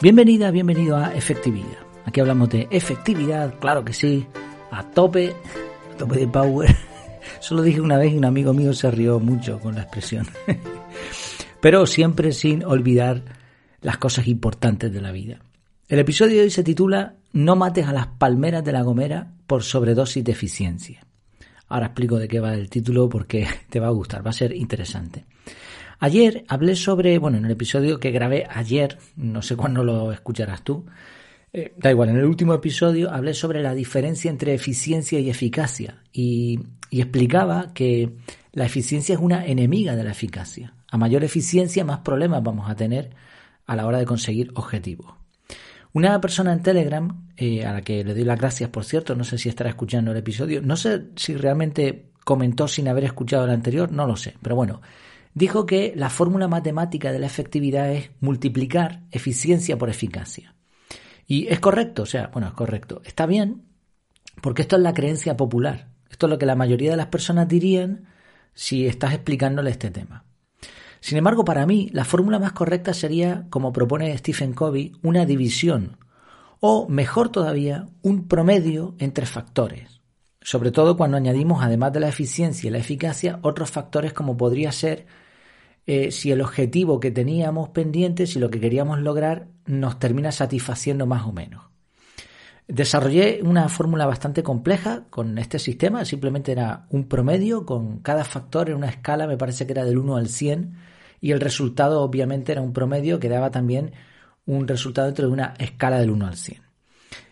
Bienvenida, bienvenido a Efectividad. Aquí hablamos de efectividad, claro que sí, a tope, a tope de power. Solo dije una vez y un amigo mío se rió mucho con la expresión. Pero siempre sin olvidar las cosas importantes de la vida. El episodio de hoy se titula No mates a las palmeras de la gomera por sobredosis de eficiencia. Ahora explico de qué va el título porque te va a gustar, va a ser interesante. Ayer hablé sobre, bueno, en el episodio que grabé ayer, no sé cuándo lo escucharás tú, eh, da igual, en el último episodio hablé sobre la diferencia entre eficiencia y eficacia y, y explicaba que la eficiencia es una enemiga de la eficacia. A mayor eficiencia, más problemas vamos a tener a la hora de conseguir objetivos. Una persona en Telegram, eh, a la que le doy las gracias, por cierto, no sé si estará escuchando el episodio, no sé si realmente comentó sin haber escuchado el anterior, no lo sé, pero bueno, dijo que la fórmula matemática de la efectividad es multiplicar eficiencia por eficacia. Y es correcto, o sea, bueno, es correcto. Está bien, porque esto es la creencia popular. Esto es lo que la mayoría de las personas dirían si estás explicándole este tema. Sin embargo, para mí, la fórmula más correcta sería, como propone Stephen Covey, una división, o mejor todavía, un promedio entre factores. Sobre todo cuando añadimos, además de la eficiencia y la eficacia, otros factores como podría ser eh, si el objetivo que teníamos pendiente, si lo que queríamos lograr, nos termina satisfaciendo más o menos. Desarrollé una fórmula bastante compleja con este sistema, simplemente era un promedio con cada factor en una escala, me parece que era del 1 al 100, y el resultado obviamente era un promedio que daba también un resultado dentro de una escala del 1 al 100.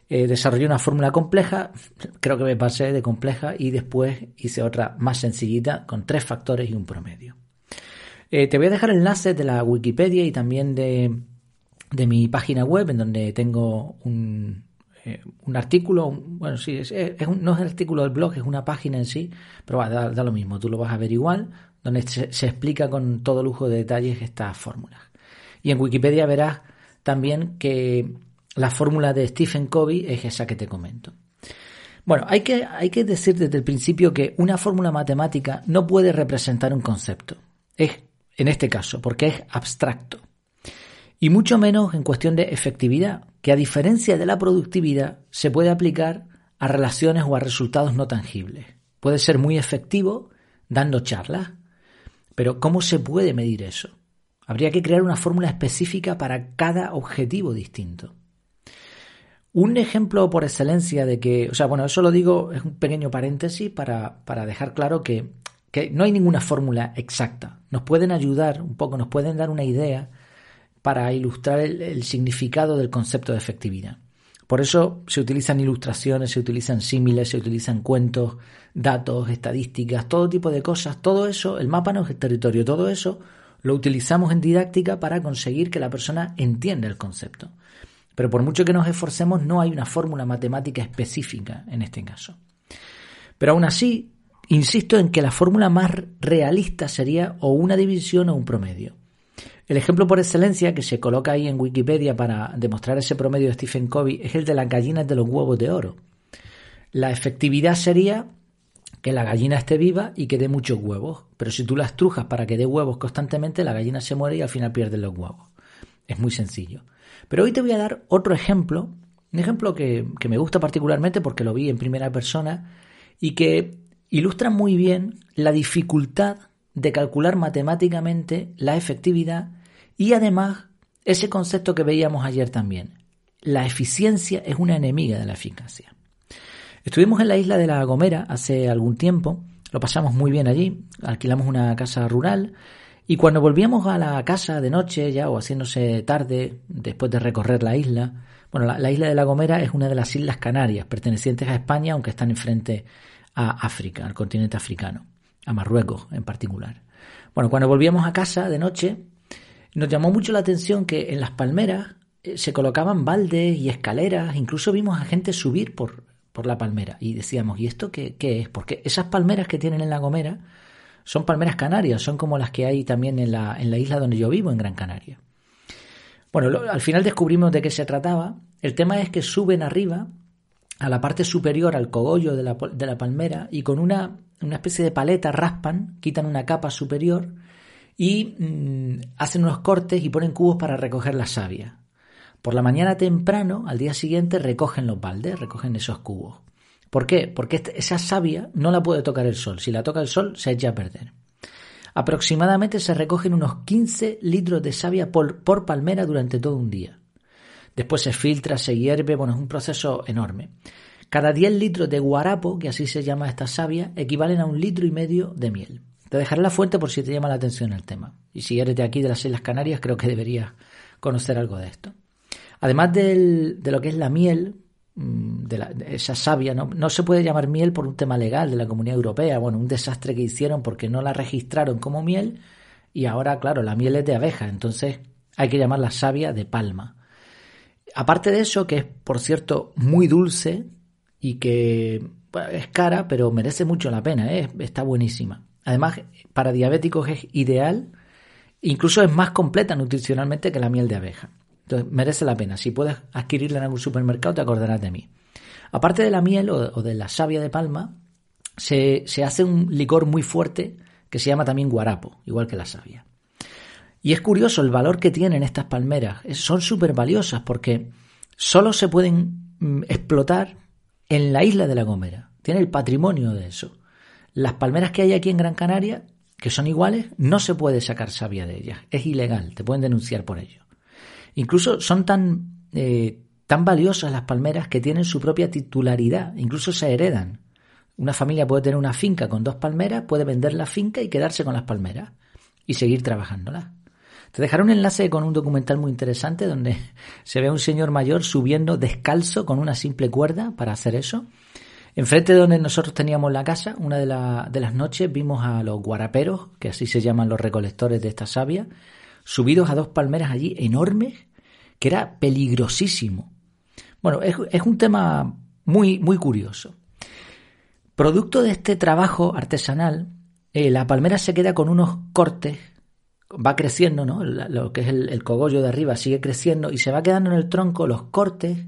Eh, desarrollé una fórmula compleja, creo que me pasé de compleja y después hice otra más sencillita con tres factores y un promedio. Eh, te voy a dejar enlaces de la Wikipedia y también de, mi página web, en donde tengo un, eh, artículo, bueno, sí, es, no es el artículo del blog, es una página en sí, pero va, da, lo mismo, tú lo vas a ver igual, donde se, se, explica con todo lujo de detalles estas fórmulas. Y en Wikipedia verás también que la fórmula de Stephen Covey es esa que te comento. Bueno, hay que, hay que decir desde el principio que una fórmula matemática no puede representar un concepto. Es en este caso, porque es abstracto. Y mucho menos en cuestión de efectividad, que a diferencia de la productividad se puede aplicar a relaciones o a resultados no tangibles. Puede ser muy efectivo dando charlas, pero ¿cómo se puede medir eso? Habría que crear una fórmula específica para cada objetivo distinto. Un ejemplo por excelencia de que, o sea, bueno, eso lo digo, es un pequeño paréntesis para, para dejar claro que no hay ninguna fórmula exacta. Nos pueden ayudar un poco, nos pueden dar una idea para ilustrar el, significado del concepto de efectividad. Por eso se utilizan ilustraciones, se utilizan símiles, se utilizan cuentos, datos, estadísticas, todo tipo de cosas. Todo eso, el mapa no es el territorio, todo eso lo utilizamos en didáctica para conseguir que la persona entienda el concepto. Pero por mucho que nos esforcemos, no hay una fórmula matemática específica en este caso. Pero aún así, Insisto en que la fórmula más realista sería o una división o un promedio. El ejemplo por excelencia que se coloca ahí en Wikipedia para demostrar ese promedio de Stephen Covey es el de las gallinas de los huevos de oro. La efectividad sería que la gallina esté viva y que dé muchos huevos, pero si tú la estrujas para que dé huevos constantemente, la gallina se muere y al final pierden los huevos. Es muy sencillo. Pero hoy te voy a dar otro ejemplo, un ejemplo que, que me gusta particularmente porque lo vi en primera persona y que ilustra muy bien la dificultad de calcular matemáticamente la efectividad y además ese concepto que veíamos ayer también. La eficiencia es una enemiga de la eficacia. Estuvimos en la isla de La Gomera hace algún tiempo, lo pasamos muy bien allí, alquilamos una casa rural y cuando volvíamos a la casa de noche ya o haciéndose tarde después de recorrer la isla, bueno, la, la isla de La Gomera es una de las islas Canarias pertenecientes a España, aunque están enfrente a África, al continente africano, a Marruecos en particular. Bueno, cuando volvíamos a casa de noche, nos llamó mucho la atención que en las palmeras eh, se colocaban baldes y escaleras, incluso vimos a gente subir por, por la palmera y decíamos, ¿y esto qué, qué, es? Porque esas palmeras que tienen en la Gomera son palmeras canarias, son como las que hay también en la, en la isla donde yo vivo, en Gran Canaria. Bueno, al final descubrimos de qué se trataba. El tema es que suben arriba a la parte superior, al cogollo de la, de la palmera, y con una, una, especie de paleta raspan, quitan una capa superior y mm, hacen unos cortes y ponen cubos para recoger la savia. Por la mañana temprano, al día siguiente, recogen los baldes, recogen esos cubos. ¿Por qué? Porque este, esa savia no la puede tocar el sol. Si la toca el sol, se echa a perder. Aproximadamente se recogen unos 15 litros de savia por, por palmera durante todo un día. Después se filtra, se hierve, bueno, es un proceso enorme. Cada 10 litros de guarapo, que así se llama esta savia, equivalen a un litro y medio de miel. Te dejaré la fuente por si te llama la atención el tema. Y si eres de aquí, de las Islas Canarias, creo que deberías conocer algo de esto. Además de lo que es la miel, mm, de, esa savia, ¿no? no se puede llamar miel por un tema legal de la Comunidad Europea, bueno, un desastre que hicieron porque no la registraron como miel y ahora, claro, la miel es de abeja, entonces hay que llamarla savia de palma. Aparte de eso, que es, por cierto, muy dulce y que es cara, pero merece mucho la pena, ¿eh? está buenísima. Además, para diabéticos es ideal, incluso es más completa nutricionalmente que la miel de abeja. Entonces, merece la pena. Si puedes adquirirla en algún supermercado, te acordarás de mí. Aparte de la miel o, de la savia de palma, se, se hace un licor muy fuerte que se llama también guarapo, igual que la savia. Y es curioso el valor que tienen estas palmeras. Son súper valiosas porque solo se pueden mm, explotar en la isla de La Gomera. Tiene el patrimonio de eso. Las palmeras que hay aquí en Gran Canaria, que son iguales, no se puede sacar savia de ellas. Es ilegal, te pueden denunciar por ello. Incluso son tan, eh, tan valiosas las palmeras que tienen su propia titularidad, incluso se heredan. Una familia puede tener una finca con dos palmeras, puede vender la finca y quedarse con las palmeras y seguir trabajándolas. Te dejaré un enlace con un documental muy interesante donde se ve a un señor mayor subiendo descalzo con una simple cuerda para hacer eso. Enfrente de donde nosotros teníamos la casa, una de, de las noches vimos a los guaraperos, que así se llaman los recolectores de esta savia, subidos a dos palmeras allí enormes, que era peligrosísimo. Bueno, es, un tema muy, muy curioso. Producto de este trabajo artesanal, eh, la palmera se queda con unos cortes, va creciendo, ¿no? Lo que es el, cogollo de arriba sigue creciendo y se va quedando en el tronco los cortes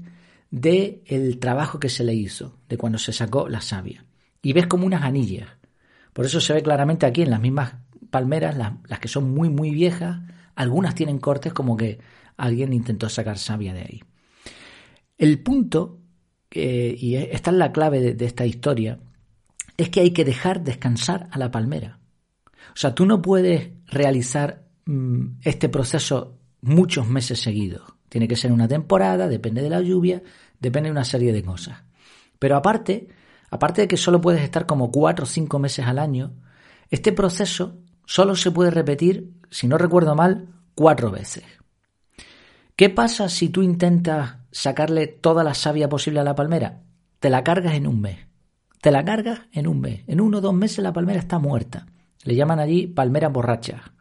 del el trabajo que se le hizo, de cuando se sacó la savia. Y ves como unas anillas. Por eso se ve claramente aquí en las mismas palmeras, las, las que son muy, muy viejas, algunas tienen cortes como que alguien intentó sacar savia de ahí. El punto, y esta es la clave de, esta historia, es que hay que dejar descansar a la palmera. O sea, tú no puedes realizar mm, este proceso muchos meses seguidos. Tiene que ser una temporada, depende de la lluvia, depende de una serie de cosas. Pero aparte, aparte de que solo puedes estar como cuatro o cinco meses al año, este proceso solo se puede repetir si no recuerdo mal, cuatro veces. ¿Qué pasa si tú intentas sacarle toda la savia posible a la palmera? Te la cargas en un mes. Te la cargas en un mes. En uno o dos meses la palmera está muerta. Le llaman allí palmera borracha.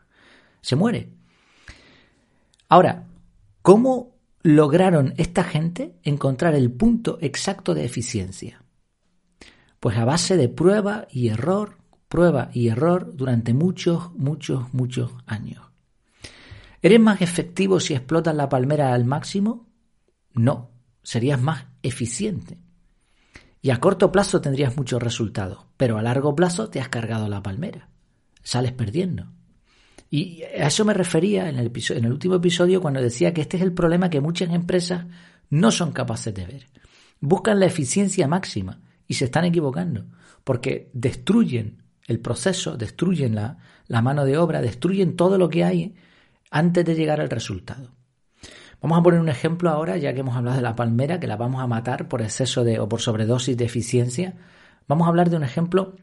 Se muere. Ahora, ¿cómo lograron esta gente encontrar el punto exacto de eficiencia? Pues a base de prueba y error, prueba y error durante muchos, muchos, muchos años. ¿Eres más efectivo si explotas la palmera al máximo? No, serías más eficiente. Y a corto plazo tendrías muchos resultados, pero a largo plazo te has cargado la palmera. Sales perdiendo. Y a eso me refería en el, en el último episodio cuando decía que este es el problema que muchas empresas no son capaces de ver. Buscan la eficiencia máxima y se están equivocando, porque destruyen el proceso, destruyen la, la mano de obra, destruyen todo lo que hay antes de llegar al resultado. Vamos a poner un ejemplo ahora, ya que hemos hablado de la palmera, que la vamos a matar por exceso de o por sobredosis de eficiencia. Vamos a hablar de un ejemplo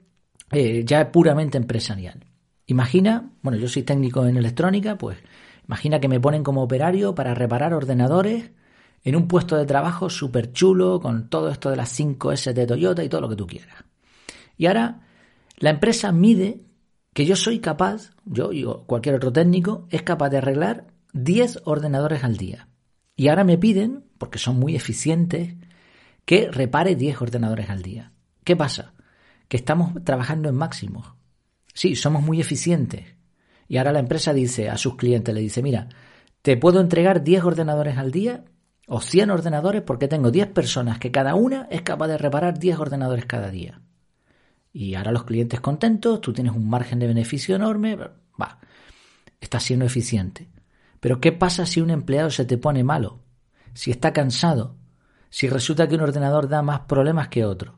eh, ya puramente empresarial. Imagina, bueno, yo soy técnico en electrónica, pues imagina que me ponen como operario para reparar ordenadores en un puesto de trabajo súper chulo, con todo esto de las 5S de Toyota y todo lo que tú quieras. Y ahora la empresa mide que yo soy capaz, yo y cualquier otro técnico, es capaz de arreglar 10 ordenadores al día. Y ahora me piden, porque son muy eficientes, que repare 10 ordenadores al día. ¿Qué pasa? Que estamos trabajando en máximos. Sí, somos muy eficientes. Y ahora la empresa dice a sus clientes, le dice, mira, te puedo entregar 10 ordenadores al día o 100 ordenadores porque tengo 10 personas que cada una es capaz de reparar 10 ordenadores cada día. Y ahora los clientes contentos, tú tienes un margen de beneficio enorme, va, estás siendo eficiente. Pero ¿qué pasa si un empleado se te pone malo? si está cansado, si resulta que un ordenador da más problemas que otro.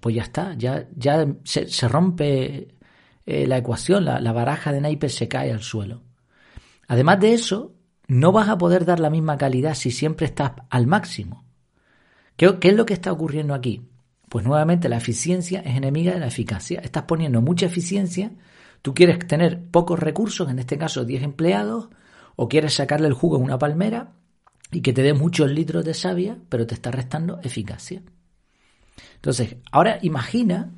Pues ya está, ya, ya se, rompe eh, la ecuación, la, la baraja de naipes se cae al suelo. Además de eso, no vas a poder dar la misma calidad si siempre estás al máximo. ¿Qué, es lo que está ocurriendo aquí? Pues nuevamente la eficiencia es enemiga de la eficacia. Estás poniendo mucha eficiencia, tú quieres tener pocos recursos, en este caso 10 empleados, o quieres sacarle el jugo a una palmera y que te dé muchos litros de savia, pero te está restando eficacia. Entonces, ahora imagina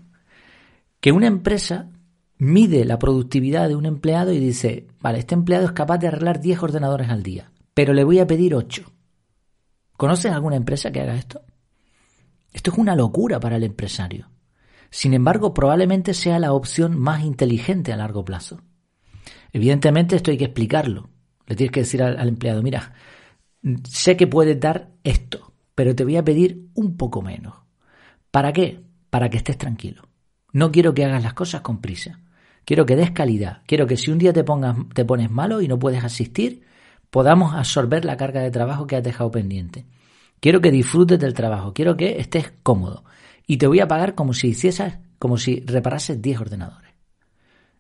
que una empresa mide la productividad de un empleado y dice, vale, este empleado es capaz de arreglar 10 ordenadores al día, pero le voy a pedir 8. ¿Conoces alguna empresa que haga esto? Esto es una locura para el empresario. Sin embargo, probablemente sea la opción más inteligente a largo plazo. Evidentemente esto hay que explicarlo. Le tienes que decir al, empleado, mira, sé que puedes dar esto, pero te voy a pedir un poco menos. ¿Para qué? Para que estés tranquilo. No quiero que hagas las cosas con prisa. Quiero que des calidad. Quiero que si un día te, pones malo y no puedes asistir, podamos absorber la carga de trabajo que has dejado pendiente. Quiero que disfrutes del trabajo. Quiero que estés cómodo. Y te voy a pagar como si hicieses, como si reparases 10 ordenadores.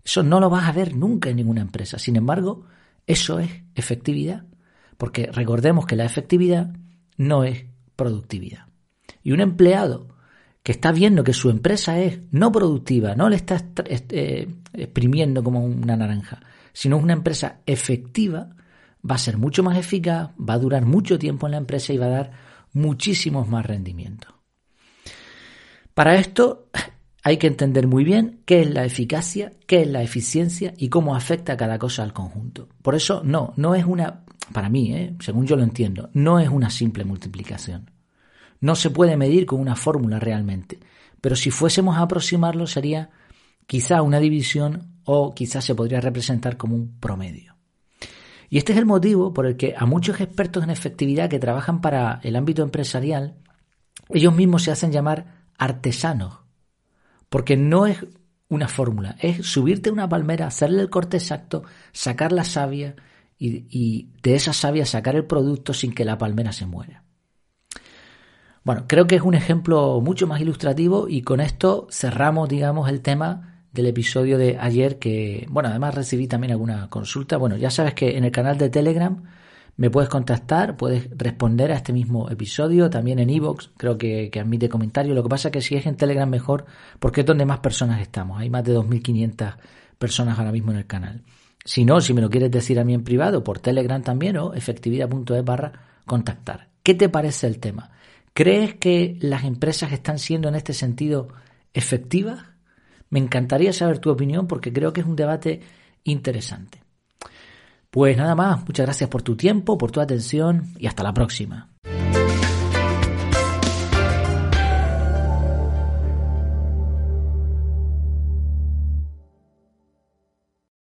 Eso no lo vas a ver nunca en ninguna empresa. Sin embargo, eso es efectividad. Porque recordemos que la efectividad no es productividad. Y un empleado que está viendo que su empresa es no productiva, no le está eh, exprimiendo como una naranja, sino una empresa efectiva, va a ser mucho más eficaz, va a durar mucho tiempo en la empresa y va a dar muchísimos más rendimientos. Para esto hay que entender muy bien qué es la eficacia, qué es la eficiencia y cómo afecta cada cosa al conjunto. Por eso no, no es una, para mí, ¿eh? según yo lo entiendo, no es una simple multiplicación. No se puede medir con una fórmula realmente, pero si fuésemos a aproximarlo sería quizá una división o quizá se podría representar como un promedio. Y este es el motivo por el que a muchos expertos en efectividad que trabajan para el ámbito empresarial, ellos mismos se hacen llamar artesanos, porque no es una fórmula, es subirte a una palmera, hacerle el corte exacto, sacar la savia y, y de esa savia sacar el producto sin que la palmera se muera. Bueno, creo que es un ejemplo mucho más ilustrativo y con esto cerramos, digamos, el tema del episodio de ayer que, bueno, además recibí también alguna consulta. Bueno, ya sabes que en el canal de Telegram me puedes contactar, puedes responder a este mismo episodio, también en Evox, creo que, que, admite comentarios. Lo que pasa es que si es en Telegram mejor, porque es donde más personas estamos. Hay más de 2.500 personas ahora mismo en el canal. Si no, si me lo quieres decir a mí en privado, por Telegram también o efectividad.es barra contactar. ¿Qué te parece el tema? ¿Crees que las empresas están siendo en este sentido efectivas? Me encantaría saber tu opinión porque creo que es un debate interesante. Pues nada más, muchas gracias por tu tiempo, por tu atención y hasta la próxima.